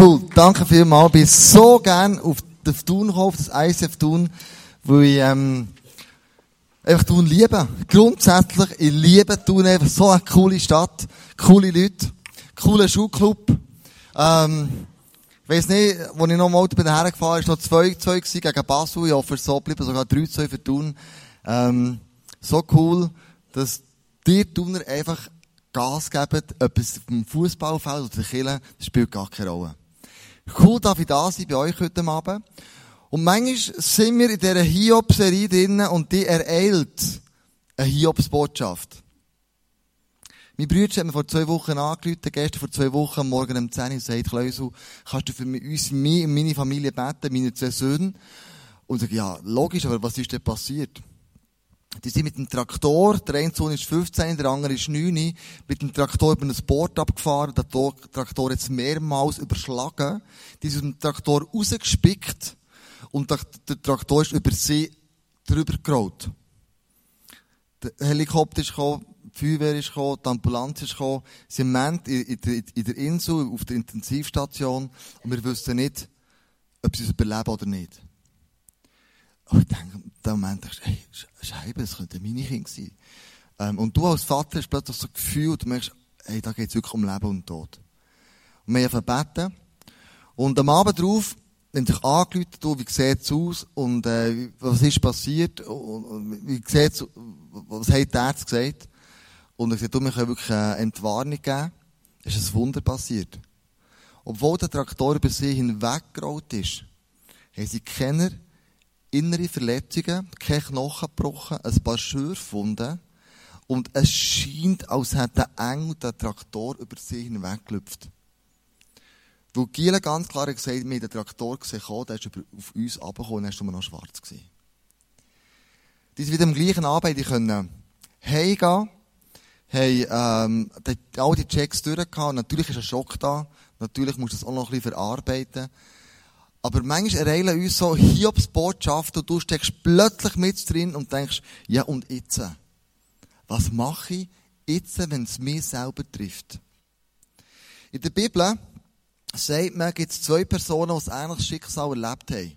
Cool, danke vielmals. Ich bin so gern auf das Thun gekommen, auf das ICF Thun, weil ich, ähm, einfach Thun liebe. Grundsätzlich, ich liebe Thun einfach. So eine coole Stadt, coole Leute, cooler Schulclub. Ähm, ich weiss nicht, als ich noch im Auto bin hergefahren, ist noch 2-2 gewesen gegen Basel. Ich hoffe, es so bleiben, sogar 3-2 für Thun. Ähm, so cool, dass die Thuner einfach Gas geben, ob es im Fußballfeld oder der Kille, das spielt gar keine Rolle. Cool, darf ich da sein bei euch heute Abend. Und manchmal sind wir in dieser Hiob-Serie drinnen und die ereilt eine Hiobs-Botschaft. Mein Bruder hat mir vor zwei Wochen angerufen, gestern vor zwei Wochen, Morgen um 10 Uhr, und sagt, Kleusel, kannst du für uns, mich und meine Familie beten, meine zwei Söhne? Und ich sage, ja, logisch, aber was ist denn passiert? Die sind mit dem Traktor, der eine Sohn ist 15, der andere ist 9, mit dem Traktor über ein Board abgefahren, der Traktor jetzt mehrmals überschlagen, die sind mit dem Traktor rausgespickt und der, Traktor ist über sie drüber gerollt. Der Helikopter ist gekommen, die Feuerwehr ist gekommen, die Ambulanz ist gekommen, sie sind in, in, in der Insel, auf der Intensivstation und wir wissen nicht, ob sie es überleben oder nicht. Und ich denke, in dem Moment denkst du, hey, Scheibe, das könnte meine Kinder sein. Ähm, und du als Vater hast plötzlich so ein Gefühl, du merkst, hey, da geht es wirklich um Leben und Tod. Und wir haben gebeten. Und am Abend drauf, wenn sich angerufen, du, wie sieht es aus und äh, was ist passiert und, wie sieht's, was hat der Arzt gesagt? Und ich sagte, du, wir können wirklich eine Entwarnung geben. Es ist ein Wunder passiert. Obwohl der Traktor über sie hinweggerollt ist, haben sie Kenner innere Verletzungen, kein Knochen gebrochen, ein paar Schürfwunden. Und es scheint, als hätte der Engel den Traktor über sie hinweggelüpft. Weil Giele ganz klar gesagt hat, wir haben den Traktor gesehen, der ist auf uns runtergekommen, dann war noch schwarz. Gewesen. Die sind wieder am gleichen Abend, die können heimgehen, haben, ähm, all die Checks durchgehabt. Natürlich ist ein Schock da. Natürlich musst du das auch noch ein bisschen verarbeiten. Aber manchmal ereilen uns so Hiobs Botschaft und du steckst plötzlich mit drin und denkst, ja und jetzt? Was mache ich jetzt, wenn es mich selber trifft? In der Bibel sagt man, gibt es zwei Personen, die ein ähnliches Schicksal erlebt haben.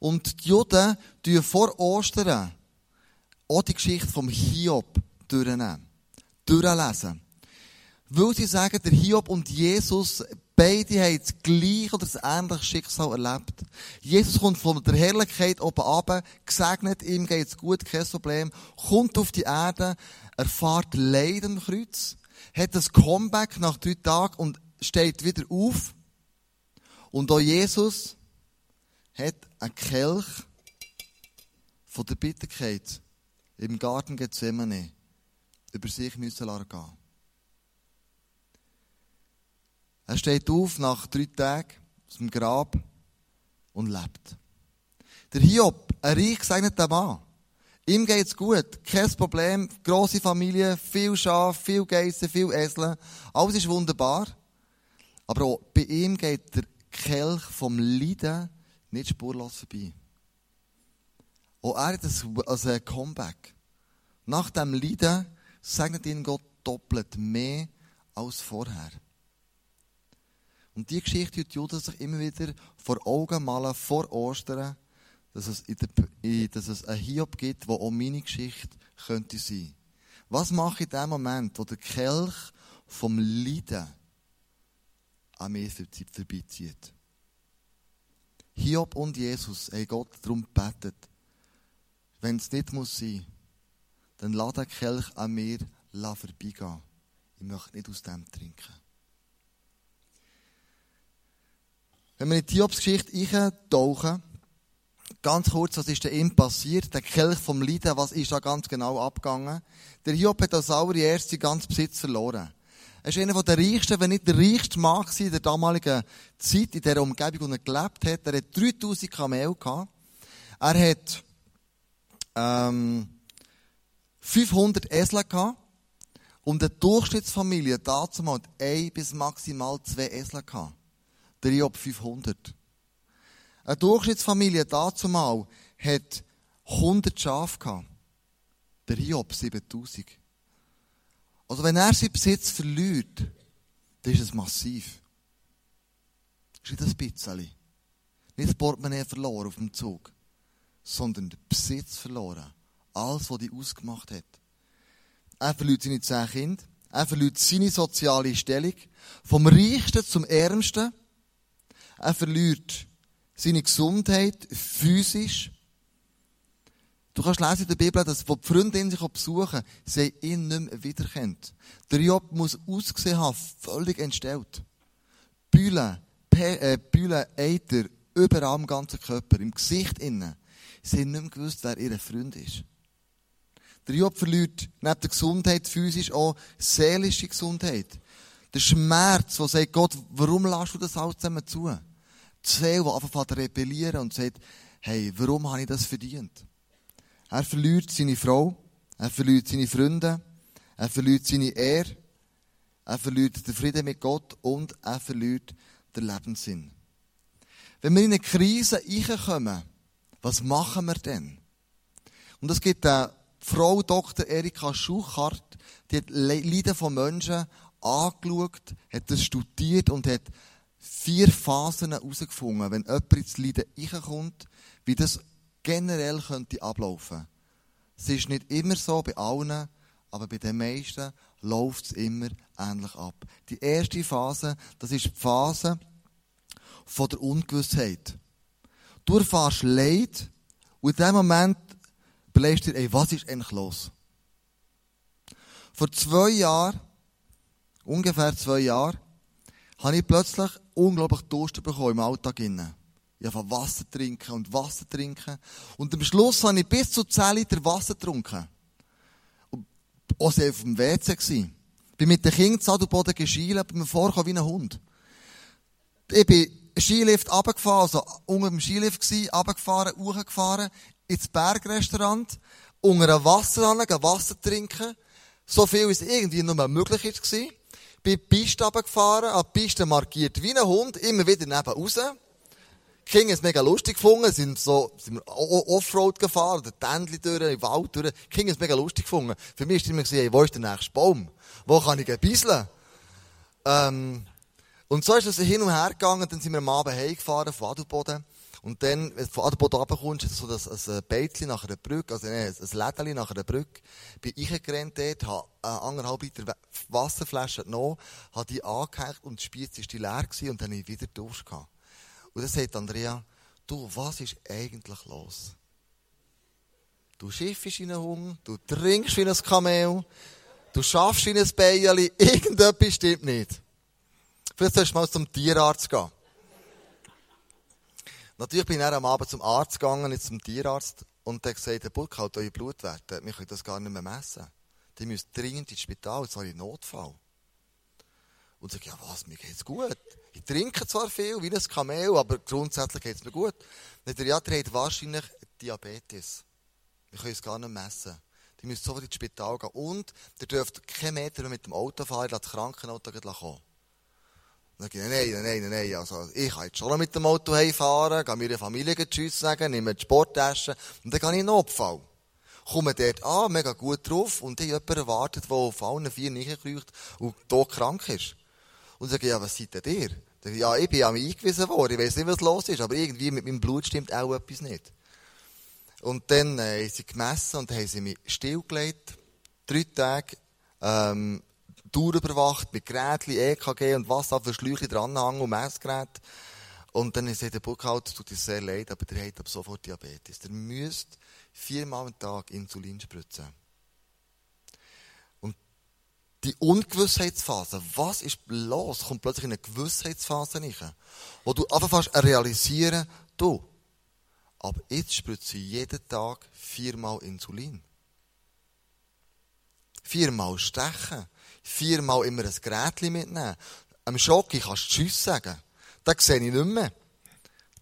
Und die Juden tun vor Ostern auch die Geschichte vom Hiob durchnehmen, durchlesen. Weil sie sagen, der Hiob und Jesus Beide haben das gleiche oder das ähnliche Schicksal erlebt. Jesus kommt von der Herrlichkeit oben runter, gesegnet, ihm geht's gut, kein Problem, kommt auf die Erde, erfahrt Leiden am Kreuz, hat das Comeback nach drei Tagen und steht wieder auf. Und auch Jesus hat einen Kelch von der Bitterkeit im Garten Gethsemane über sich müssen gehen. Er steht auf nach drei Tagen aus dem Grab und lebt. Der Hiob, ein reich gesegneter Mann. Ihm geht's gut, kein Problem, grosse Familie, viel Schaf, viel Geissen, viel Esel. Alles ist wunderbar. Aber auch bei ihm geht der Kelch vom Leiden nicht spurlos vorbei. Auch er hat ein, also ein Comeback. Nach dem Leiden segnet ihn Gott doppelt mehr als vorher. Und die Geschichte tut Judas sich immer wieder vor Augen malen, vor Ostern, dass es, in der, dass es ein Hiob gibt, wo auch meine Geschichte könnte sein. Was mache ich in dem Moment, wo der Kelch vom Leiden an mir vorbeizieht? Hiob und Jesus haben Gott darum gebetet, wenn es nicht muss sein, dann lass den Kelch an mir vorbeigehen. Ich möchte nicht aus dem trinken. Wenn wir in die Hiobs-Geschichte eintauchen, ganz kurz, was ist denn ihm passiert? Der Kelch vom Leiden, was ist da ganz genau abgegangen? Der Hiob hat als allererste ganz Besitz verloren. Er ist einer der reichsten, wenn nicht der reichste Mann in der damaligen Zeit, in der Umgebung, wo er gelebt hat. Er hat 3000 Kamel. Er hat, ähm, 500 Esel gehabt. Und eine Durchschnittsfamilie dazu mal ein bis maximal zwei Esel gehabt der Job 500. Eine Durchschnittsfamilie dazu mal hat 100 Schafe gehabt. Der Hiob 7000. Also wenn er seinen Besitz verliert, dann ist es massiv. ist nicht ein bisschen. Nicht das Portemonnaie verloren auf dem Zug, sondern den Besitz verloren. Alles, was dich ausgemacht hat. Er verliert seine zehn Kinder. Er verliert seine soziale Stellung. Vom Reichsten zum Ärmsten. Er verliert seine Gesundheit physisch. Du kannst lesen in der Bibel, dass, wo die Freundin sich besuchen, sie ihn nicht mehr wiederkennt. Der Job muss ausgesehen haben, völlig entstellt. Bühlen, äh, Bühlen, Eiter, überall am ganzen Körper, im Gesicht innen. Sie haben nicht mehr gewusst, wer ihr Freund ist. Der Job verliert neben der Gesundheit physisch auch seelische Gesundheit. Der Schmerz, wo sagt Gott, warum lässt du das alles zusammen zu? Seele, die anfängt zu rebellieren und sagt, hey, warum habe ich das verdient? Er verliert seine Frau, er verliert seine Freunde, er verliert seine Ehre, er verliert den Frieden mit Gott und er verliert den Lebenssinn. Wenn wir in eine Krise reinkommen, was machen wir denn? Und es gibt eine Frau Dr. Erika Schuchart, die hat Leiden von Menschen angeschaut, hat das studiert und hat vier Phasen herausgefunden, wenn jemand ins Leiden reinkommt, wie das generell könnte ablaufen. Es ist nicht immer so bei allen, aber bei den meisten läuft es immer ähnlich ab. Die erste Phase, das ist die Phase von der Ungewissheit. Du erfährst Leid und in dem Moment überlegst du dir, ey, was ist eigentlich los? Vor zwei Jahren, ungefähr zwei Jahren, habe ich plötzlich unglaublich Durst bekommen im Alltag. Ich habe Wasser trinken und Wasser trinken. Und am Schluss habe ich bis zu 10 Liter Wasser getrunken. Und auch sehr auf dem WC gewesen. Bin mit den Kindern zu Adelboden geschielen, bin mir vorgekommen wie ein Hund. Ich bin Skilift runtergefahren, also unter dem Skilift gewesen, runtergefahren, hochgefahren, ins Bergrestaurant, unter einem Wasser an, Wasser trinken. So viel, wie es irgendwie nur möglich war. Bin die Piste runtergefahren, habe die Piste markiert wie ein Hund, immer wieder neben raus. Die Kinder es mega lustig gefunden, sind so, sind Offroad gefahren, oder Tändli durch, im Wald durch. Die Kinder es mega lustig gefunden. Für mich war immer so, hey, wo ist der nächste Baum? Wo kann ich ein bisschen? Ähm, und so ist es hin und her gegangen, dann sind wir am Abend heimgefahren von Adelboden. Und dann, wenn du von Adelboden runterkommst, ist so das, ein Beitchen nach einer Brücke, also nee, ein Lädeli nach einer Brücke. Bin ich gerannt dort, habe eine anderthalb Liter Wasserflasche genommen, habe die angehängt und die Spitze war leer gewesen und dann habe ich wieder Durst gehabt. Und dann sagt Andrea, du, was ist eigentlich los? Du schiffst wie ein Hunger, du trinkst wie ein Kamel, du schaffst wie ein Beierli, irgendetwas stimmt nicht. Vielleicht sollst du mal zum Tierarzt gehen. Natürlich bin ich am Abend zum Arzt gegangen, jetzt zum Tierarzt, und der gesagt, Herr Burkhardt, eure Blutwerte, wir können das gar nicht mehr messen. Die müssen dringend ins Spital, jetzt habe ich Notfall. Und sage, ja was, mir geht's gut. Ich trinke zwar viel, wie ein Kamel, aber grundsätzlich geht's mir gut. Und der, ja, der hat wahrscheinlich Diabetes. Wir können es gar nicht messen. Die müssen sofort ins Spital gehen. Und der dürft keinen Meter mit dem Auto fahren, das Krankenauto kommen. Dann sage ich, nein, nein, nein, nein, also, ich kann jetzt schon mit dem Auto heimfahren, gehe meiner Familie Tschüss sagen, nehme die Sporttasche und dann gehe ich in den Notfall. Komme dort an, mega gut drauf und ich habe jemanden erwartet, der auf allen vier reinkreucht und tot krank ist. Und sage, ja, was seid denn ihr? Sage, ja, ich bin mich eingewiesen worden, ich weiß nicht, was los ist, aber irgendwie mit meinem Blut stimmt auch etwas nicht. Und dann äh, haben sie gemessen und haben sie mich stillgelegt. Drei Tage, ähm, überwacht mit Gerätchen, EKG und was da für Schläuche dranhängen und Messgerät. Und dann sagt der Burkhalter, tut es sehr leid, aber der hat ab sofort Diabetes. Der müsst viermal am Tag Insulin spritzen. Und die Ungewissheitsphase, was ist los, kommt plötzlich in eine Gewissheitsphase rein, wo du einfach realisieren, du, aber jetzt spritze ich jeden Tag viermal Insulin. Viermal stechen viermal immer ein Gerät mitnehmen. Am Schocki kannst du Tschüss sagen. Das sehe ich nicht mehr.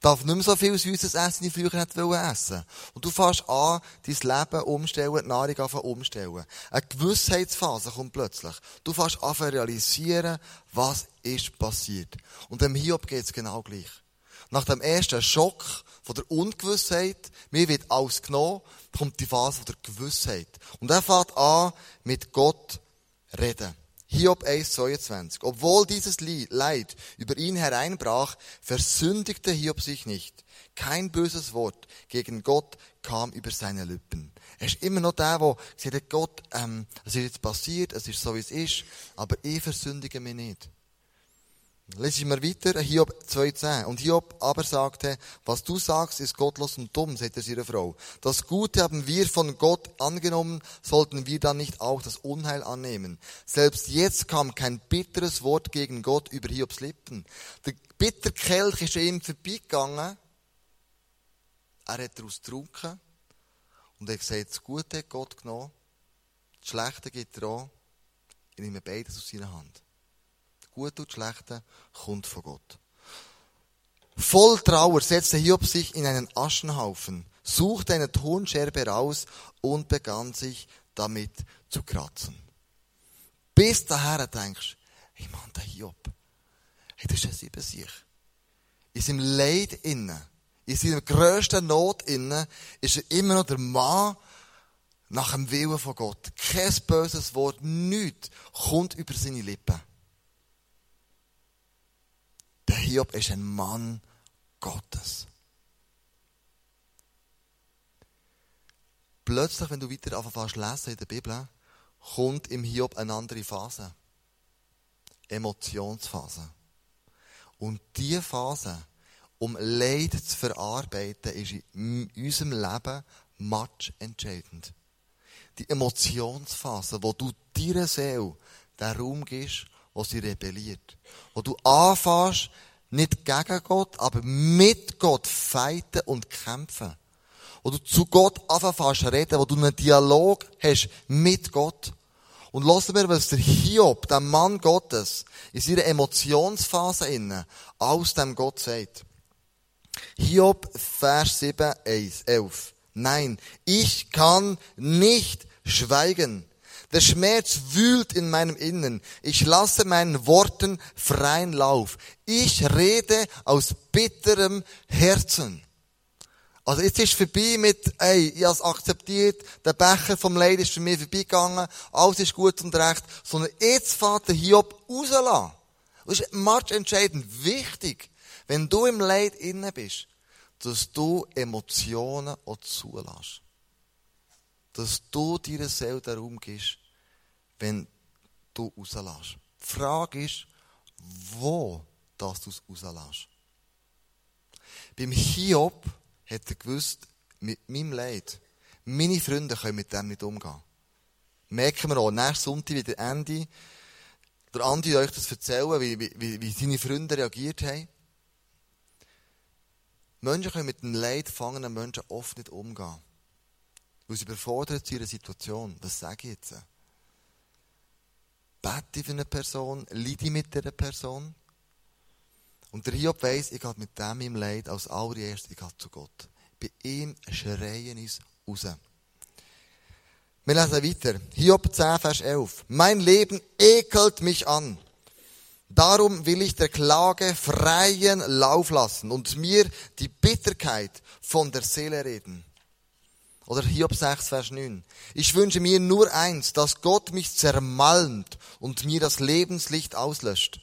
Darf nicht mehr so viel süßes Essen, wie früher hätte essen Und du fährst an, dein Leben umstellen, die Nahrung umstellen. Eine Gewissheitsphase kommt plötzlich. Du fährst an realisieren, was ist passiert. Und dem Hiob geht es genau gleich. Nach dem ersten Schock von der Ungewissheit, mir wird alles genommen, kommt die Phase der Gewissheit. Und er fährt an, mit Gott reden. Hiob 1,22. Obwohl dieses Leid über ihn hereinbrach, versündigte Hiob sich nicht. Kein böses Wort gegen Gott kam über seine Lippen. Er ist immer noch der, der gesagt hat, Gott, ähm, es ist jetzt passiert, es ist so, wie es ist, aber ich versündige mich nicht. Lesen wir weiter, Hiob 2,10. Und Hiob aber sagte, was du sagst, ist gottlos und dumm, sagte sie ihre Frau. Das Gute haben wir von Gott angenommen, sollten wir dann nicht auch das Unheil annehmen. Selbst jetzt kam kein bitteres Wort gegen Gott über Hiobs Lippen. Der Bitterkelch ist ihm vorbeigegangen. Er hat daraus getrunken. Und er hat gesagt, das Gute hat Gott genommen, das Schlechte er auch. Ich nehme beides aus seiner Hand. Gute und Schlechte kommt von Gott. Voll Trauer setzte Hiob sich in einen Aschenhaufen, suchte eine Tonscherbe raus und begann sich damit zu kratzen. Bis daher denkst, hey Mann, der Hiob, hey, das ist ein sich. In seinem Leid innen, in seiner grössten Not innen, ist er immer noch der Mann nach dem Willen von Gott. Kein böses Wort, nichts kommt über seine Lippen. Hiob ist ein Mann Gottes. Plötzlich, wenn du weiter anfängst lesen in der Bibel, kommt im Hiob eine andere Phase. Emotionsphase. Und diese Phase, um Leid zu verarbeiten, ist in unserem Leben match entscheidend. Die Emotionsphase, wo du deiner Seele den Raum gibst, wo sie rebelliert. Wo du anfängst, nicht gegen Gott, aber mit Gott feiten und kämpfen. Wo du zu Gott anfängst reden, wo du einen Dialog hast mit Gott. Und lassen wir, was der Hiob, der Mann Gottes, in seiner Emotionsphase innen, aus dem Gott sagt. Hiob, Vers 7, 11. Nein, ich kann nicht schweigen. Der Schmerz wühlt in meinem Innen. Ich lasse meinen Worten freien Lauf. Ich rede aus bitterem Herzen. Also jetzt ist vorbei mit, ey, ich habe akzeptiert, der Becher vom Leid ist für mich vorbeigegangen, alles ist gut und recht, sondern jetzt fährt der Hiob rauslassen. Das ist marsch entscheidend wichtig, wenn du im Leid innen bist, dass du Emotionen auch zulässt dass du deiner Seele den Raum gibst, wenn du rauslässt. Die Frage ist, wo du es rauslässt. Beim Hiob hat er gewusst, mit meinem Leid, meine Freunde können mit dem nicht umgehen. Merken wir auch, nächsten Sonntag wieder Ende, der Andi euch das erzählen, wie, wie, wie seine Freunde reagiert haben. Menschen können mit dem Leid gefangenen Menschen oft nicht umgehen. Weil sie überfordert in einer Situation. Was sage ich jetzt? Bete für eine Person, leide mit dieser Person. Und der Hiob weiss, ich gehe mit dem im Leid als allererstes, ich gehe zu Gott. Bei ihm schreien uns raus. Wir lesen weiter. Hiob 10, Vers 11. Mein Leben ekelt mich an. Darum will ich der Klage freien Lauf lassen und mir die Bitterkeit von der Seele reden. Oder Hiob 6, Vers 9. Ich wünsche mir nur eins, dass Gott mich zermalmt und mir das Lebenslicht auslöscht.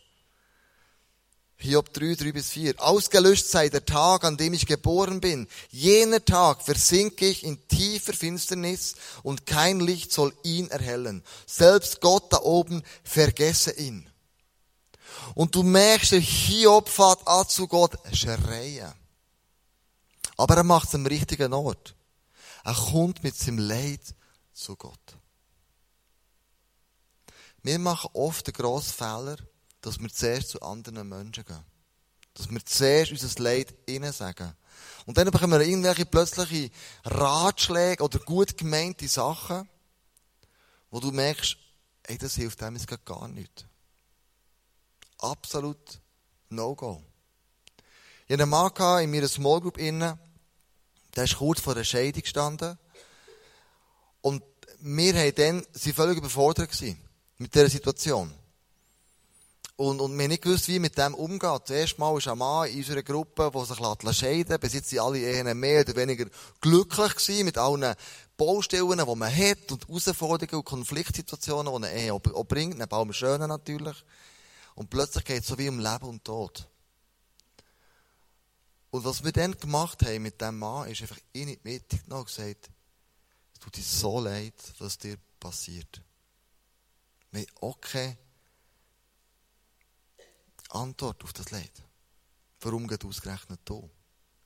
Hiob 3, 3 bis 4. Ausgelöscht sei der Tag, an dem ich geboren bin. Jener Tag versinke ich in tiefer Finsternis und kein Licht soll ihn erhellen. Selbst Gott da oben vergesse ihn. Und du merkst, Hiob fährt an zu Gott schreien. Aber er macht es am richtigen Ort. Er kommt mit seinem Leid zu Gott. Wir machen oft den grossen Fehler, dass wir zuerst zu anderen Menschen gehen. Dass wir zuerst unser Leid ihnen sagen. Und dann bekommen wir irgendwelche plötzliche Ratschläge oder gut gemeinte Sachen, wo du merkst, ey, das hilft dem jetzt gar nicht. Absolut No-Go. Ich hatte einen Mann in meiner Small Group innen, der ist kurz vor der Scheidung gestanden. Und wir haben dann, sie völlig überfordert gewesen mit dieser Situation. Und, und wir haben nicht gewusst, wie mit dem umgehen. Zuerst mal ist ein Mann in unserer Gruppe, der sich scheiden lässt. Bis jetzt sind alle Ehen mehr oder weniger glücklich gewesen mit allen Baustellen, die man hat und Herausforderungen und Konfliktsituationen, die eine Ehe auch bringt. Neben allem Schönen natürlich. Und plötzlich geht es so wie um Leben und Tod. Und was wir dann gemacht haben mit diesem Mann, ist einfach in die Mitte genommen und gesagt, es tut dir so leid, was dir passiert. Wir haben auch keine Antwort auf das Leid. Warum geht ausgerechnet du?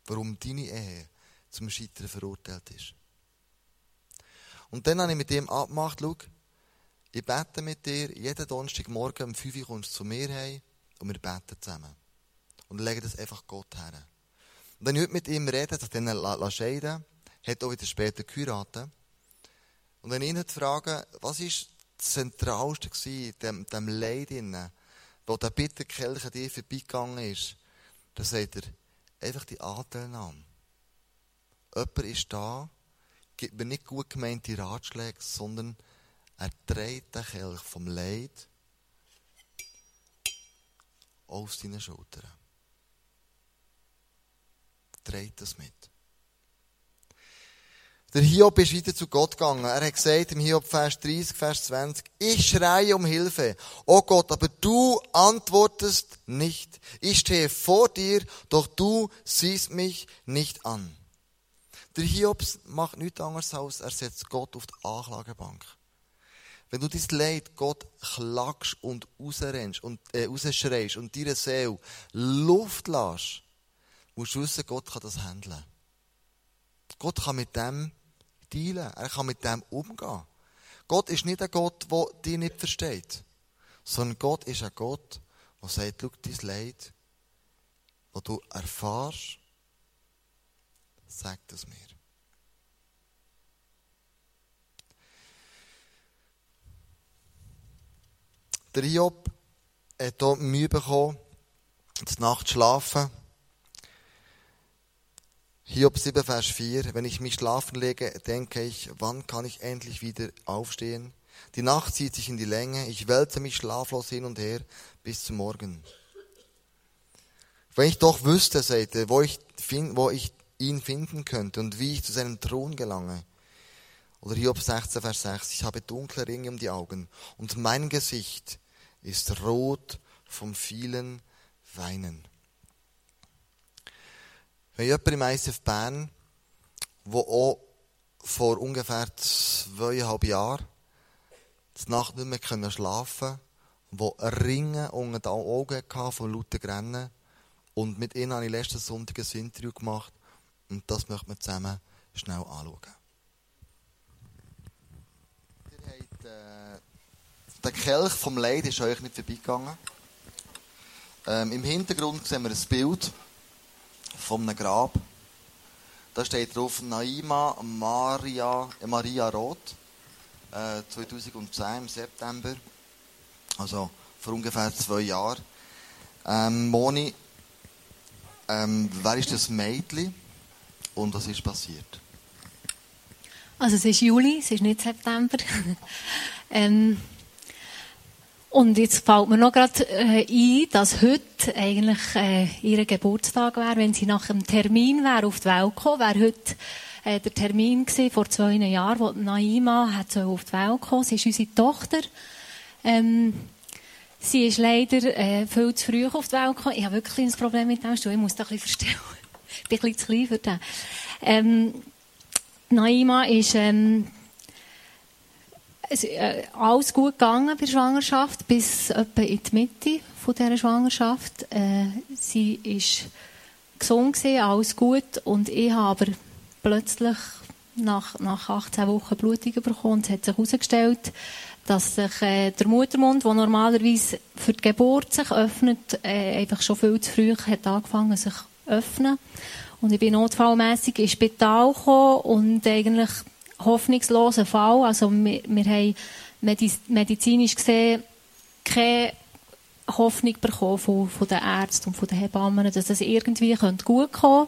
Warum deine Ehe zum Scheitern verurteilt ist. Und dann habe ich mit ihm abgemacht, schau, ich bete mit dir, jeden Donnerstagmorgen um 5 Uhr kommst du zu mir heim und wir beten zusammen. Und legen das einfach Gott her. Und wenn ich heute mit ihm rede, dass er ihn scheiden hat auch wieder später geheiratet. Und wenn ich ihn frage, was ist das Zentralste in dem, dem Leid, innen, wo der Bitterkelch an dir vorbeigegangen ist, dann sagt er, einfach die Anteilnahme. Jemand ist da, gibt mir nicht gut gemeinte Ratschläge, sondern er trägt den Kelch vom Leid auf seine Schultern trägt das mit. Der Hiob ist wieder zu Gott gegangen. Er hat gesagt im Hiob Vers 30, Vers 20, ich schreie um Hilfe. Oh Gott, aber du antwortest nicht. Ich stehe vor dir, doch du siehst mich nicht an. Der Hiob macht nichts anderes als, er setzt Gott auf die Anklagebank. Wenn du dein Leid Gott klagst und rausrennst und, äh, rausschreist und deine Seele Luft lässt, musst du wissen, Gott kann das handeln. Gott kann mit dem dealen. Er kann mit dem umgehen. Gott ist nicht ein Gott, der dich nicht versteht. Sondern Gott ist ein Gott, der sagt, schau, dein Leid, das du erfährst, sag das mir. Der Job hat hier Mühe bekommen, die Nacht schlafen. Hiob 7, Vers 4. Wenn ich mich schlafen lege, denke ich, wann kann ich endlich wieder aufstehen? Die Nacht zieht sich in die Länge. Ich wälze mich schlaflos hin und her bis zum Morgen. Wenn ich doch wüsste, sagt er, wo ich, wo ich ihn finden könnte und wie ich zu seinem Thron gelange. Oder Hiob 16, Vers 6. Ich habe dunkle Ringe um die Augen und mein Gesicht ist rot vom vielen Weinen. Wir haben jemanden im ICF Bern, der auch vor ungefähr zweieinhalb Jahren die Nacht nicht mehr schlafen konnte, der Ringe unter den Augen hatte von lauter Grennen. Und mit ihnen habe ich letzten Sonntag ein Interview gemacht und das möchten wir zusammen schnell anschauen. Ihr habt, äh, der Kelch vom Leid ist euch nicht vorbeigegangen. Ähm, Im Hintergrund sehen wir ein Bild von einem Grab. Da steht drauf Naima Maria, Maria Roth, äh, 2010 im September, also vor ungefähr zwei Jahren. Ähm, Moni, ähm, wer ist das Mädchen und was ist passiert? Also es ist Juli, es ist nicht September. ähm, und jetzt fällt mir noch gerade äh, ein, dass heute eigentlich äh, ihr Geburtstag wäre, wenn sie nach dem Termin wäre auf die Welt gekommen, wäre heute äh, der Termin gewesen, vor zwei Jahren, wo Naima hat so auf die Welt gekommen. Sie ist unsere Tochter. Ähm, sie ist leider äh, viel zu früh auf die Welt gekommen. Ich habe wirklich ein Problem mit dem Stuhl. Ich muss das ein bisschen verstellen. ich bin ein bisschen zu klein für das. Ähm, Naima ist ähm, es, äh, alles gut gegangen bei der Schwangerschaft, bis etwa in die Mitte von dieser Schwangerschaft. Äh, sie war gesund gewesen, alles gut. Und ich habe aber plötzlich nach, nach 18 Wochen Blutung bekommen. Es hat sich herausgestellt, dass sich äh, der Muttermund, der normalerweise für die Geburt sich öffnet, äh, einfach schon viel zu früh hat angefangen sich öffnen. Und ich bin notfallmässig ins Spital gekommen und eigentlich hoffnungslosen Fall. Also wir, wir haben medizinisch gesehen keine Hoffnung bekommen von, von den Ärzten und von den Hebammen, dass das irgendwie gut kommen könnte.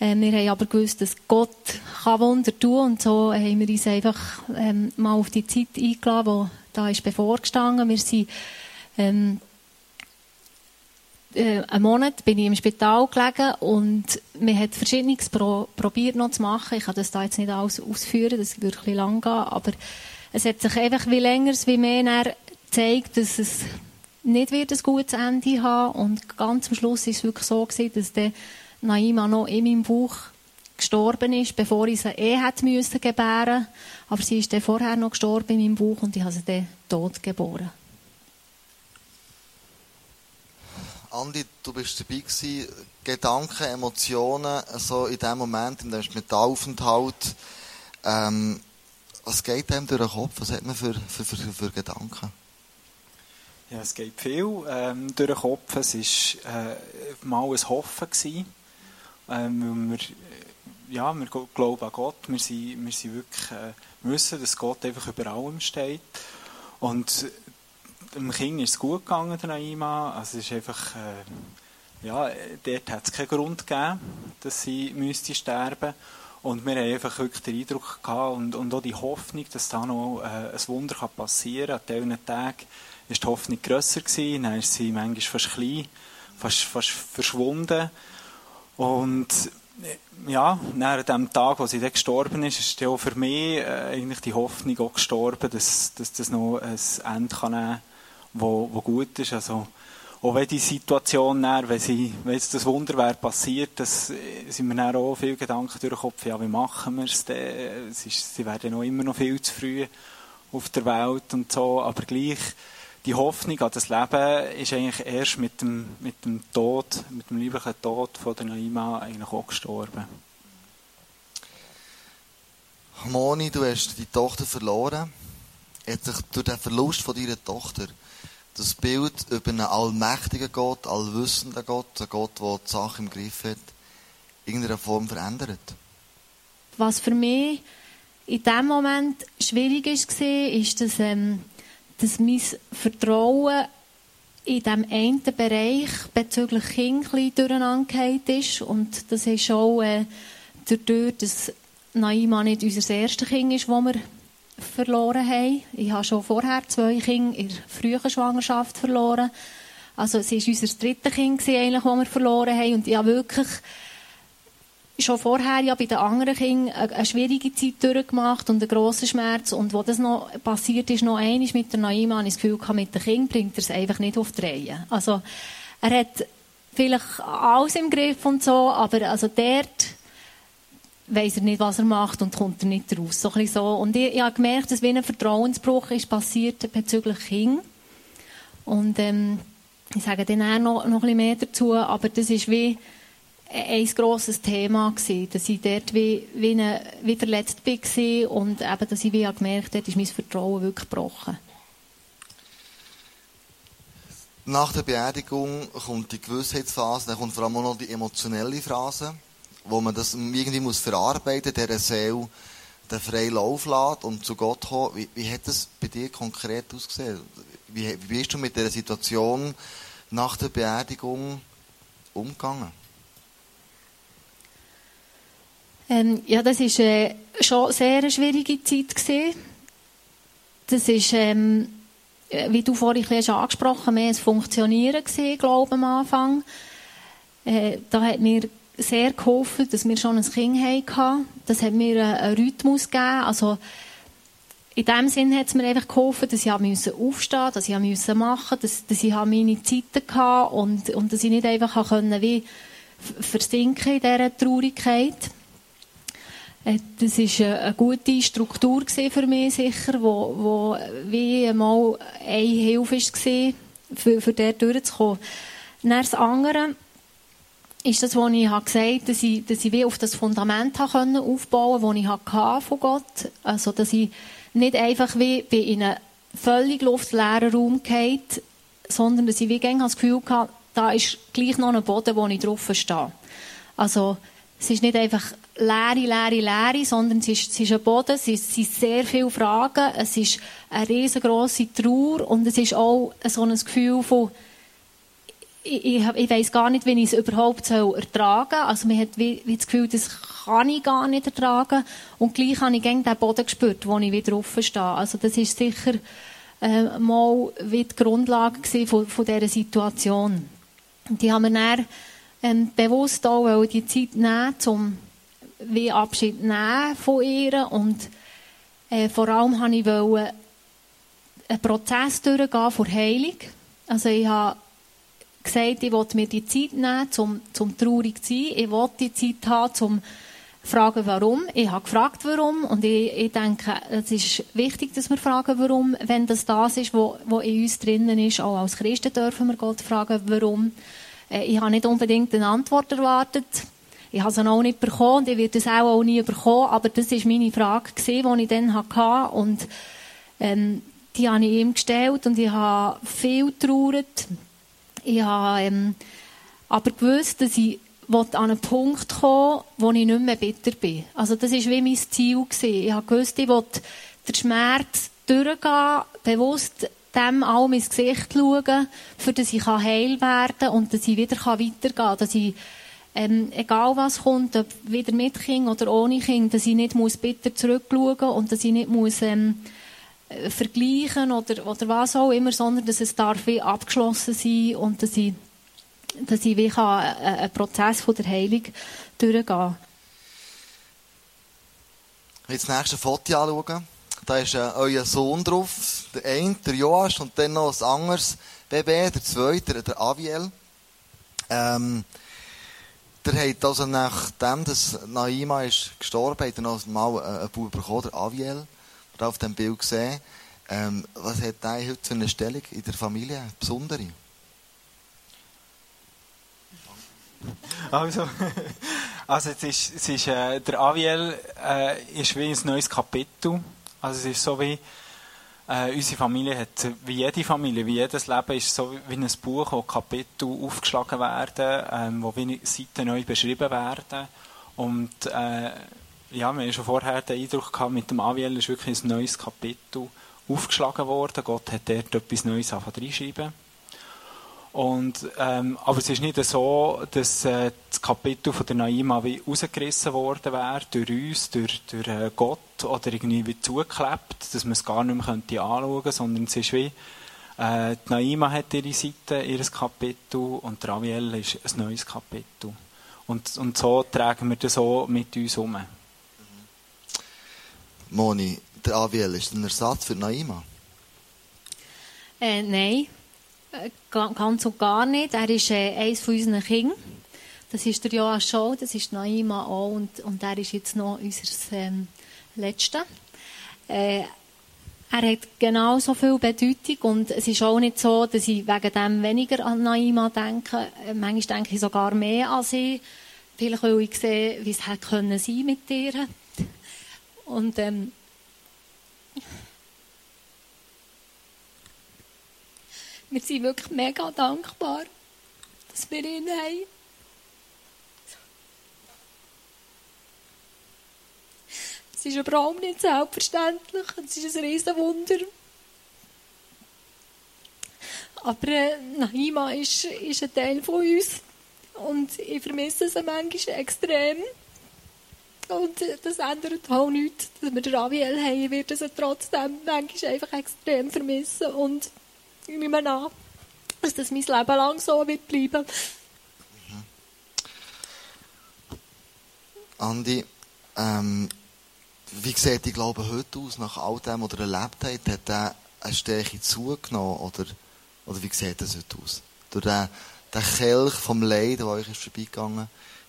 Ähm, wir haben aber gewusst, dass Gott kann Wunder tun und so haben wir uns einfach ähm, mal auf die Zeit eingeladen, die da ist bevorgestanden. Wir sind ähm, äh, einen Monat bin ich im Spital gelegen und man hat verschiedenes pro, probiert noch zu machen. Ich kann das da jetzt nicht alles ausführen, das würde ein lang gehen, aber es hat sich einfach wie länger, wie mehr gezeigt, dass es nicht wird ein gutes Ende haben und ganz am Schluss ist es wirklich so gewesen, dass der Naima noch in meinem Bauch gestorben ist, bevor ich sie eh hätte müssen gebären. Aber sie ist dann vorher noch gestorben in meinem Bauch und ich habe sie dann tot geboren. Andi, du bist dabei gewesen. Gedanken, Emotionen, so in dem Moment, in dem Metalaufenthalt. Ähm, was geht einem durch den Kopf? Was hat man für, für, für, für Gedanken? Ja, es geht viel ähm, durch den Kopf. Es war äh, mal ein Hoffen. Gewesen, ähm, wir, äh, ja, wir glauben an Gott. Wir, sind, wir, sind wirklich, äh, wissen, dass Gott einfach über allem steht. Und dem Kind ist es gut gegangen, der Naima. Also es ist einfach, äh, ja, dort hat es keinen Grund gegeben, dass sie müsste sterben und wir haben einfach wirklich den Eindruck gehabt und, und auch die Hoffnung, dass da noch äh, ein Wunder kann passieren kann. An diesen Tagen war die Hoffnung grösser, gewesen, dann ist sie manchmal fast klein, fast, fast verschwunden. Und ja, nach dem Tag, wo sie dann gestorben ist, ist auch für mich äh, eigentlich die Hoffnung auch gestorben, dass, dass das noch ein Ende kann nehmen kann wo, wo gut ist. Also, auch wenn die Situation dann, wenn, sie, wenn jetzt das Wunder wäre passiert, das, äh, sind mir dann auch viele Gedanken durch den Kopf, ja, wie machen wir es denn? Sie werden noch immer noch viel zu früh auf der Welt und so, aber gleich, die Hoffnung an das Leben ist eigentlich erst mit dem, mit dem Tod, mit dem lieblichen Tod von der Naima eigentlich auch gestorben. Moni, du hast die Tochter verloren. Hat sich durch den Verlust von deiner Tochter das Bild über einen allmächtigen Gott, allwissenden Gott, einen Gott, der die Sache im Griff hat, in irgendeiner Form verändert? Was für mich in dem Moment schwierig war, ist, dass, ähm, dass mein Vertrauen in diesem einen Bereich bezüglich Kind durcheinander ist. Und das ist auch äh, dadurch, dass Naima nicht unser erstes Kind ist, das wir verloren haben. Ich habe schon vorher zwei Kinder in der frühen Schwangerschaft verloren. Also es war unser drittes Kind, eigentlich, das wir verloren haben. Und ich habe wirklich schon vorher ja bei den anderen Kindern eine, schwierige Zeit durchgemacht und einen grossen Schmerz. Und wo das noch passiert ist, noch einmal mit der Naima, habe ich das Gefühl mit dem Kind bringt er es einfach nicht auf die Reihe. Also er hat vielleicht alles im Griff und so, aber also dort weiß er nicht, was er macht und kommt er nicht raus. So ein so. Und ich, ich habe gemerkt, dass wie ein Vertrauensbruch ist passiert bezüglich Kind. Und ähm, ich sage dann noch, noch ein mehr dazu, aber das ist wie ein grosses Thema gewesen, dass ich dort wie, wie, eine, wie verletzt war und eben, dass ich wie gemerkt habe, ist mein Vertrauen wirklich gebrochen. Nach der Beerdigung kommt die Gewissheitsphase, dann kommt vor allem auch noch die emotionelle Phase wo man das irgendwie muss verarbeiten, der Seele den freien Lauf lässt und zu Gott kommt. Wie, wie hat das bei dir konkret ausgesehen? Wie, wie bist du mit der Situation nach der Beerdigung umgegangen? Ähm, ja, das war äh, schon sehr eine schwierige Zeit. Gewesen. Das ist, ähm, wie du vorhin schon angesprochen hast, mehr ein Funktionieren gewesen, glaube ich, am Anfang. Äh, da hat mir sehr geholfen, dass wir schon ein Kind hatten. Das hat mir einen Rhythmus gegeben. Also, in dem Sinn hat es mir einfach geholfen, dass ich aufstehen musste, dass ich machen musste, dass, dass ich meine Zeiten hatte und, und dass ich nicht einfach können, wie versinken in dieser Traurigkeit. Äh, das war eine gute Struktur für mich sicher, wo, wo wie einmal eine Hilfe war, für, für dort durchzukommen. Dann das andere, ist das, was ich gesagt habe, dass ich, dass ich wie auf das Fundament aufbauen konnte, das ich hatte von Gott. Also, dass ich nicht einfach wie in einen völlig luftleeren Raum geht, sondern dass ich wie das Gefühl hatte, da ist gleich noch ein Boden, wo ich drauf stehe. Also, es ist nicht einfach leere, leere, leere, sondern es ist, es ist ein Boden, es, ist, es sind sehr viele Fragen, es ist eine riesengroße Trauer und es ist auch so ein Gefühl von, ich, ich, ich weiß gar nicht, wie ich es überhaupt soll ertragen soll. Also man hat wie, wie das Gefühl, das kann ich gar nicht ertragen. Und gleich habe ich gegen den Boden gespürt, wo ich wieder offen stehe. Also das ist sicher äh, mal wie die Grundlage von, von dieser Situation. Und ich habe mir dann ähm, bewusst auch die Zeit nehmen, um wie Abschied nehmen von ihr und äh, vor allem wollte ich einen Prozess durchgehen vor Heilung. Also ich habe gesagt, ich wollte mir die Zeit nehmen, um, um traurig zu sein. Ich wollte die Zeit haben, um fragen, warum. Ich habe gefragt, warum. Und ich, ich denke, es ist wichtig, dass wir fragen, warum, wenn das das ist, was in uns drinnen ist. Auch als Christen dürfen wir Gott fragen, warum. Äh, ich habe nicht unbedingt eine Antwort erwartet. Ich habe sie auch nicht bekommen und ich werde es auch, auch nie bekommen. Aber das war meine Frage, die ich dann hatte. Und ähm, die habe ich ihm gestellt und ich habe viel getrauert. Ich habe ähm, aber gewusst, dass ich an einen Punkt kommen wo ich nicht mehr bitter bin. Also das war wie mein Ziel. Gewesen. Ich gewusst, ich wollte den Schmerz durchgehen, bewusst dem allem ins Gesicht schauen, für dass ich heil werden kann und dass ich wieder weitergehen kann. Dass ich, ähm, egal was kommt, ob wieder mit Kind oder ohne Kind, dass ich nicht bitter zurückschauen muss und dass ich nicht muss, ähm, äh, vergleichen oder, oder was auch immer, sondern dass es darf wie abgeschlossen sein und dass ich, dass ich wie kann, äh, einen Prozess von der Heilung durchgehen kann. Jetzt das nächste Foto anschauen. Da ist äh, euer Sohn drauf, der eine, der Joas, und dann noch ein anderes Baby, der zweite, der Aviel. Ähm, der hat also nachdem dass Naima ist gestorben, hat er noch mal äh, einen Bub bekommen, der Aviel, der auf dem Bild gesehen. Ähm, was hat er heute für eine Stellung in der Familie, eine besondere? Also, also es ist, es ist, äh, der Aviel äh, ist wie ein neues Kapitel also es ist so wie, äh, unsere Familie hat, wie jede Familie, wie jedes Leben, ist so wie ein Buch, wo Kapitel aufgeschlagen werden, ähm, wo wie Seiten neu beschrieben werden. Und äh, ja, wir haben schon vorher den Eindruck gehabt, mit dem Aviel ist wirklich ein neues Kapitel aufgeschlagen worden. Gott hat dort etwas Neues reinschreiben. Und, ähm, aber es ist nicht so, dass äh, das Kapitel von der Naima wie rausgerissen worden wäre durch uns, durch, durch äh, Gott oder irgendwie wie zugeklebt, dass man es gar nicht mehr könnte anschauen könnte, sondern es ist wie, äh, die Naima hat ihre Seite, ihr Kapitel und der Raviel ist ein neues Kapitel. Und, und so tragen wir das so mit uns um. Moni, der Aviel, ist ein Ersatz für Naima? Äh, nein. Äh, ganz und gar nicht. Er ist äh, eines von unseren Kindern. Das ist der Joas schon, das ist Naima auch und, und er ist jetzt noch unser ähm, Letzter. Äh, er hat genauso viel Bedeutung und es ist auch nicht so, dass ich wegen dem weniger an Naima denke. Äh, manchmal denke ich sogar mehr an sie. Vielleicht weil ich sehe, wie es hätte können sein mit ihr. Und ähm, Wir sind wirklich mega dankbar, dass wir ihn haben. Es ist überhaupt nicht selbstverständlich. Es ist ein riesen Wunder. Aber äh, ist, ist ein Teil von uns. Und ich vermisse sie manchmal extrem. Und das ändert auch nichts, dass wir den Raviel haben. Werde sie trotzdem manchmal einfach extrem vermissen. Und ich nehme an, dass das mein Leben lang so wird bleiben. Mhm. Andi, ähm, wie sieht die Glaube heute aus, nach all dem, was er erlebt hat? Hat er eine Stärke zugenommen oder, oder wie sieht das heute aus? Durch den, den Kelch vom Leid, der euch ist vorbeigegangen,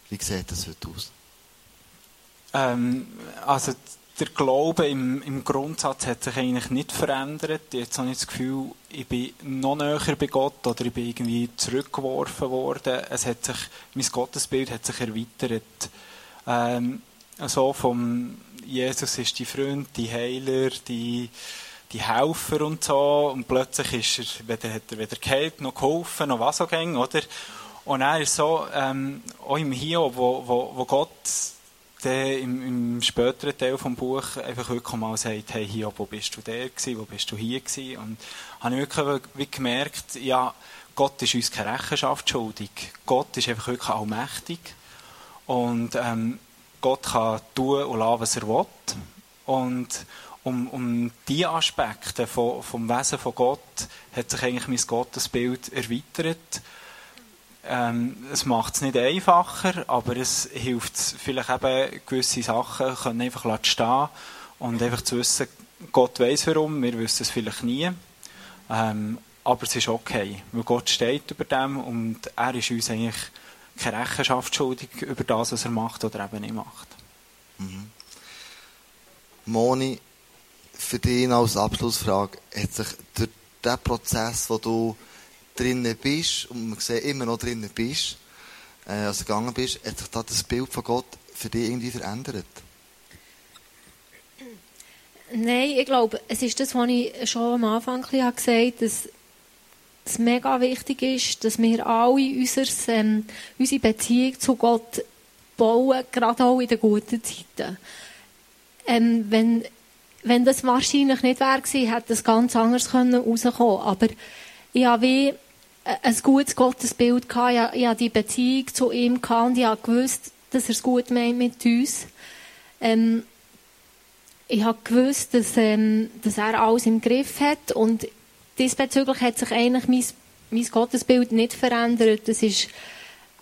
wie sieht das heute aus? Ähm, also der Glaube im, im Grundsatz hat sich eigentlich nicht verändert. Jetzt habe ich das Gefühl, ich bin noch näher bei Gott oder ich bin irgendwie zurückgeworfen worden. Es hat sich, mein Gottesbild hat sich erweitert. Ähm, so vom Jesus ist die Freund, die Heiler, die, die Helfer und so. Und plötzlich ist er, weder, hat er weder geheilt, noch geholfen, noch was auch ging, oder? Und er ist so, ähm, auch im Hiob, wo, wo, wo Gott der im, im späteren Teil des Buches einfach wirklich mal sagt, hey, hier, wo bist du der gewesen, wo bist du hier gewesen? Und habe ich wirklich wie gemerkt, ja, Gott ist uns keine Rechenschaft schuldig. Gott ist einfach wirklich allmächtig. Und ähm, Gott kann tun und lassen, was er will. Und um, um diese Aspekte von, vom Wesen von Gott hat sich eigentlich mein Gottesbild erweitert. Ähm, es macht es nicht einfacher, aber es hilft vielleicht eben, gewisse Sachen können einfach stehen und einfach zu wissen, Gott weiß warum, wir wissen es vielleicht nie. Ähm, aber es ist okay, weil Gott steht über dem und er ist uns eigentlich keine Rechenschaft schuldig über das, was er macht oder eben nicht macht. Mhm. Moni, für dich als Abschlussfrage, hat sich durch den Prozess, wo du drinnen bist, und man sieht immer noch drinnen bist, äh, also gegangen bist, hat sich da das Bild von Gott für dich irgendwie verändert? Nein, ich glaube, es ist das, was ich schon am Anfang gesagt habe, dass es mega wichtig ist, dass wir alle unser, ähm, unsere Beziehung zu Gott bauen, gerade auch in den guten Zeiten. Ähm, wenn, wenn das wahrscheinlich nicht wäre hätte das ganz anders können rauskommen Aber ich habe wie ein gutes Gottesbild gehabt. Ich, habe die Beziehung zu ihm gehabt und ich habe gewusst, dass er es gut meint mit uns. Ähm, ich habe gewusst, dass, ähm, dass er alles im Griff hat und diesbezüglich hat sich eigentlich mein, mein Gottesbild nicht verändert. Das ist,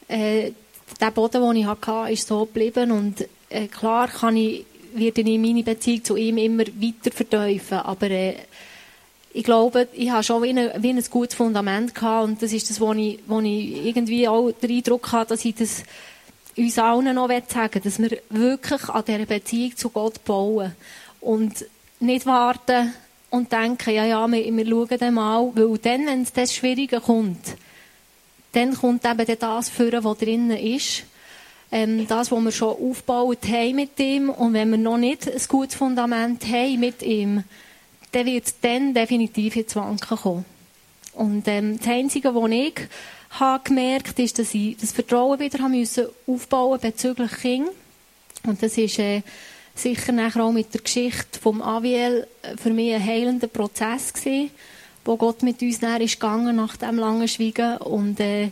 äh, der Boden, den ich hatte, ist so geblieben und äh, klar kann ich, werde ich meine Beziehung zu ihm immer weiter verteufeln, aber äh, ich glaube, ich habe schon wie, eine, wie ein gutes Fundament gehabt und das ist das, wo ich, wo ich irgendwie auch den Eindruck habe, dass ich das uns allen noch sagen dass wir wirklich an dieser Beziehung zu Gott bauen und nicht warten und denken, ja, ja, wir, wir schauen dann mal, weil dann, wenn es das Schwierige kommt, dann kommt eben das führen, was drinnen ist. Ähm, das, was wir schon aufgebaut haben mit ihm. Und wenn wir noch nicht ein gutes Fundament haben mit ihm, dann wird dann definitiv ins Wanken kommen. Und ähm, das Einzige, was ich habe gemerkt ist, dass ich das Vertrauen wieder haben müssen aufbauen bezüglich Kind. Und das ist äh, sicher nachher auch mit der Geschichte vom Aviel äh, für mich ein heilender Prozess gewesen, wo Gott mit uns näher ist gegangen nach dem langen Schweigen und äh,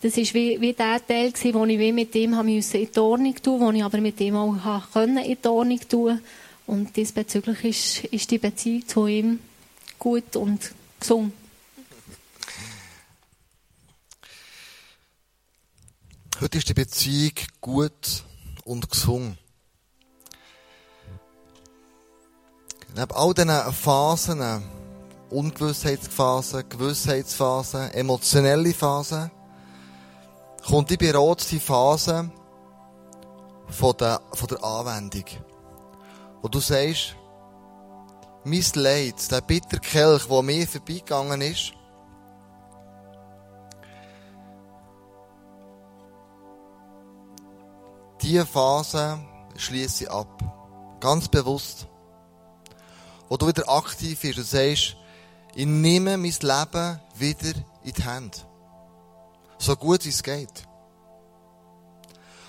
das ist wie, wie der Teil gewesen, wo ich wie mit ihm haben müssen in die Ordnung tun, wo ich aber mit ihm auch können in die Ordnung tun und diesbezüglich ist, ist die Beziehung zu ihm gut und gesund. Heute ist die Beziehung gut und gesund. Neben all diesen Phasen, Ungewissheitsphasen, Gewissheitsphasen, emotionelle Phasen, kommt die beratete Phase von der, von der Anwendung. Wo du sagst, mein Leid, der bittere Kelch, der mir vorbeigegangen ist, diese Phase schließe ich ab. Ganz bewusst wo du wieder aktiv bist und sagst, ich nehme mein Leben wieder in die Hände. So gut wie es geht.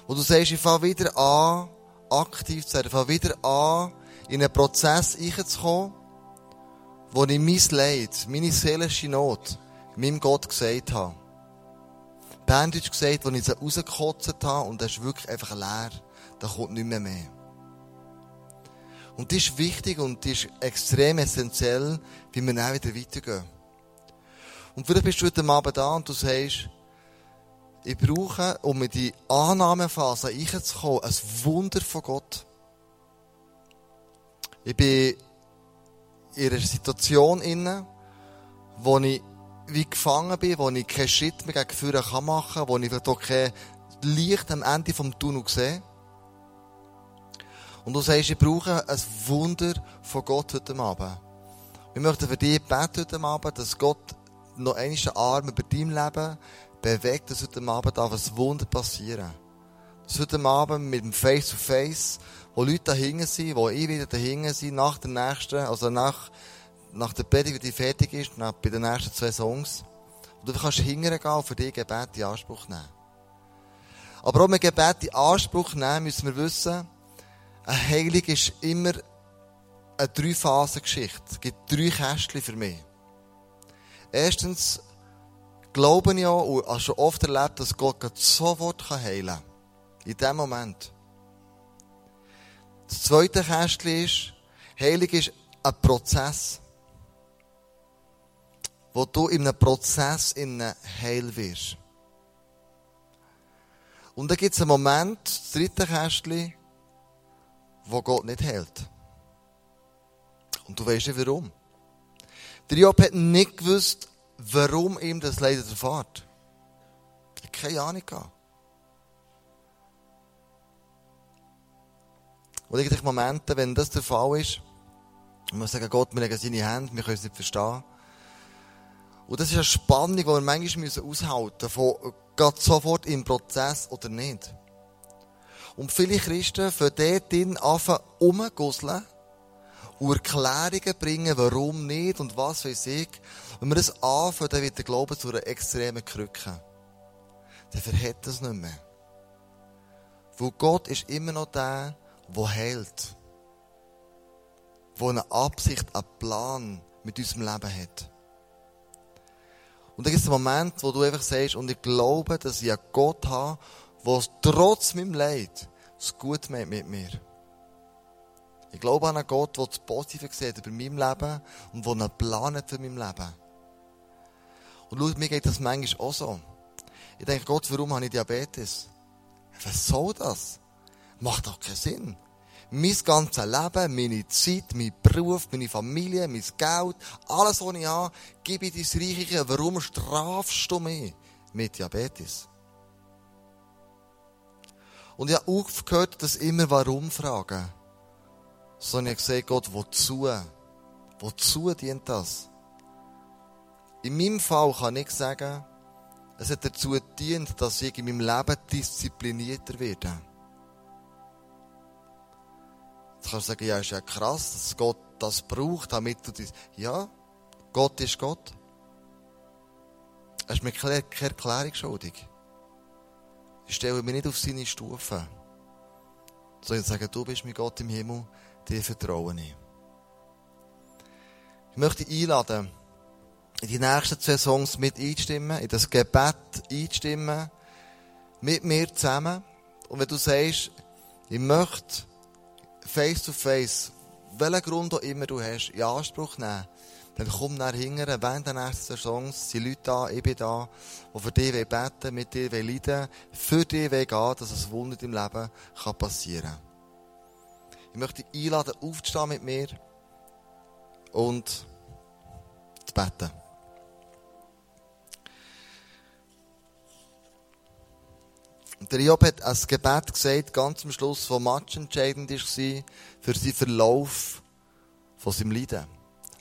Wo du sagst, ich fange wieder an, aktiv zu ich fange wieder an, in einen Prozess reinzukommen, wo ich mein Leid, meine seelische Not, meinem Gott gesagt habe. Bandage gesagt, wo ich sie rausgekotzt habe und das ist wirklich einfach leer. Da kommt nicht mehr mehr. Und das ist wichtig und das ist extrem essentiell, wie wir dann wieder weitergehen. Und vielleicht bist du heute Abend da und du sagst, ich brauche, um in die Annahmephase reinzukommen, ein Wunder von Gott. Ich bin in einer Situation inne, wo ich wie gefangen bin, wo ich keinen Schritt mehr gegen vorne machen kann, wo ich auch kein Licht am Ende vom Tunnel sehe. Und du sagst, ich brauche ein Wunder von Gott heute Abend. Wir möchten für dich beten heute Abend, dass Gott noch einmal den Arm über dein Leben bewegt, dass heute Abend ein Wunder passieren Dass heute Abend mit dem Face-to-Face, wo Leute dahinter sind, wo ich wieder dahinter sind, nach der nächsten, also nach, nach der Predigt, die fertig ist, nach, bei den nächsten zwei Songs, wo du kannst hingehen und für dich Gebet in Anspruch nehmen. Aber um ein Gebet in Anspruch nehmen, müssen wir wissen, eine Heilung ist immer eine Drei-Phasen-Geschichte. Es gibt drei Kästchen für mich. Erstens glaube auch und habe schon oft erlebt, dass Gott sofort heilen kann. In dem Moment. Das zweite Kästchen ist, Heilung ist ein Prozess. Wo du in einem Prozess in heil wirst. Und dann gibt es einen Moment, das dritte Kästchen, wo Gott nicht hält. Und du weißt nicht warum. Der Job hat nicht gewusst, warum ihm das leider erfahrt. Er hat keine Ahnung gehabt. Und eigentlich Momente, wenn das der Fall ist, wir sagen, Gott, wir legen seine Hände, wir können es nicht verstehen. Und das ist eine Spannung, die wir manchmal aushalten müssen, von geht sofort im Prozess oder nicht. Und viele Christen für dort drin anfangen rumgusseln und Erklärungen bringen, warum nicht und was weiß ich. Wenn wir das anfangen, dann wird der Glaube zu einer extremen Krücke. Dann verhält das nicht mehr. Weil Gott ist immer noch der, der heilt. Der eine Absicht, einen Plan mit unserem Leben hat. Und dann gibt es einen Moment, wo du einfach sagst, und ich glaube, dass ich einen Gott habe, der trotz meinem Leid es gut meint mit mir. Ich glaube an einen Gott, der das Positive sieht über mein Leben und der einen Plan hat für mein Leben. Und schau, mir geht das manchmal auch so. Ich denke, Gott, warum habe ich Diabetes? Was soll das? Macht doch keinen Sinn mein ganzes Leben, meine Zeit, mein Beruf, meine Familie, mein Geld, alles, was ich habe, gebe ich dein Reiche. Warum strafst du mich mit Diabetes? Und ich habe aufgehört, das immer warum fragen. Sondern ich gesagt, Gott, wozu? Wozu dient das? In meinem Fall kann ich sagen, es hat dazu gedient, dass ich in meinem Leben disziplinierter werde. Jetzt kannst du sagen, ja, ist ja krass, dass Gott das braucht, damit du das. Ja, Gott ist Gott. Er ist mir keine Erklärung schuldig. Ich stelle mich nicht auf seine Stufe. Sondern sagen, du bist mein Gott im Himmel, dir vertraue ich. Ich möchte dich einladen, in die nächsten zwei Songs mit einstimmen, in das Gebet einstimmen, mit mir zusammen. Und wenn du sagst, ich möchte face to face, welchen Grund auch immer du hast, in Anspruch nehmen, dann komm nach hinten, während der nächsten Songs sind Leute da, ich bin da, die für dich beten mit dir leiden für dich gehen dass ein Wunder im Leben passieren kann. Ich möchte dich einladen, aufzustehen mit mir und zu beten. Der Job hat ein Gebet gesagt, ganz am Schluss, das matchentscheidend war für seinen Verlauf von seinem Leiden.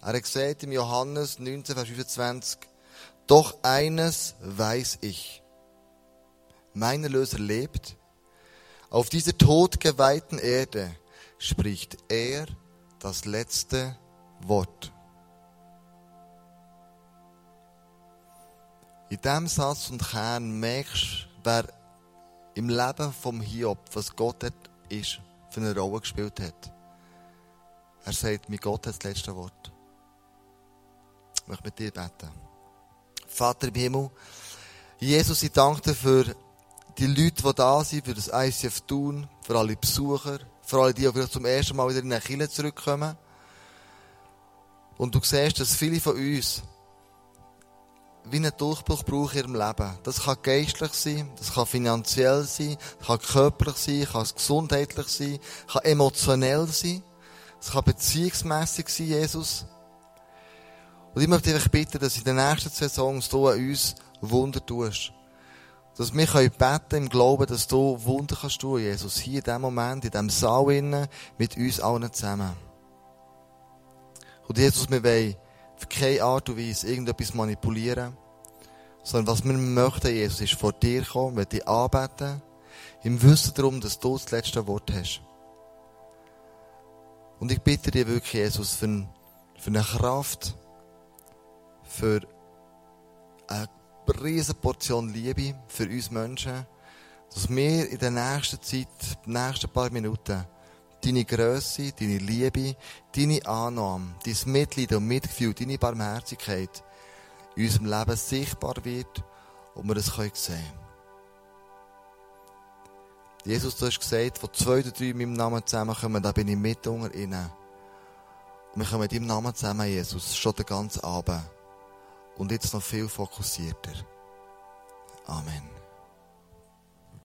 Er hat gesagt im Johannes 19, Vers 25, doch eines weiß ich. Mein Erlöser lebt. Auf dieser todgeweihten Erde spricht er das letzte Wort. In diesem Satz und Kern merkst du, wer im Leben vom Hiob, was Gott hat, ist, für eine Rolle gespielt hat. Er sagt, mein Gott hat das letzte Wort. Ich möchte mit dir beten. Vater im Himmel, Jesus, ich danke dir für die Leute, die da sind, für das ICF Tun, für alle Besucher, für alle, die vielleicht zum ersten Mal wieder in eine Kirche zurückkommen. Und du siehst, dass viele von uns wie einen Durchbruch brauchen in ihrem Leben. Das kann geistlich sein, das kann finanziell sein, das kann körperlich sein, kann gesundheitlich sein, kann emotionell sein, es kann beziehungsmässig sein, Jesus. Und ich möchte dich bitten, dass in den nächsten zwei Songs du an uns Wunder tust. Dass wir können beten im Glauben, dass du Wunder kannst tun, Jesus. Hier in diesem Moment, in diesem Saal innen, mit uns allen zusammen. Und Jesus, wir wollen auf keine Art und Weise irgendetwas manipulieren. Sondern was wir möchten, Jesus, ist vor dir kommen, wir dich anbeten, im Wissen darum, dass du das letzte Wort hast. Und ich bitte dir wirklich, Jesus, für, für eine Kraft, für eine riesige Portion Liebe für uns Menschen, dass wir in der nächsten Zeit, in den nächsten paar Minuten, deine Größe, deine Liebe, deine Annahme, dein Mitleid und Mitgefühl, deine Barmherzigkeit in unserem Leben sichtbar wird und wir es sehen können. Jesus, du hast gesagt, wo zwei oder drei in meinem Namen zusammenkommen, da bin ich mit unter ihnen. Wir kommen in deinem Namen zusammen, Jesus, schon den ganzen Abend. Und jetzt noch viel fokussierter. Amen.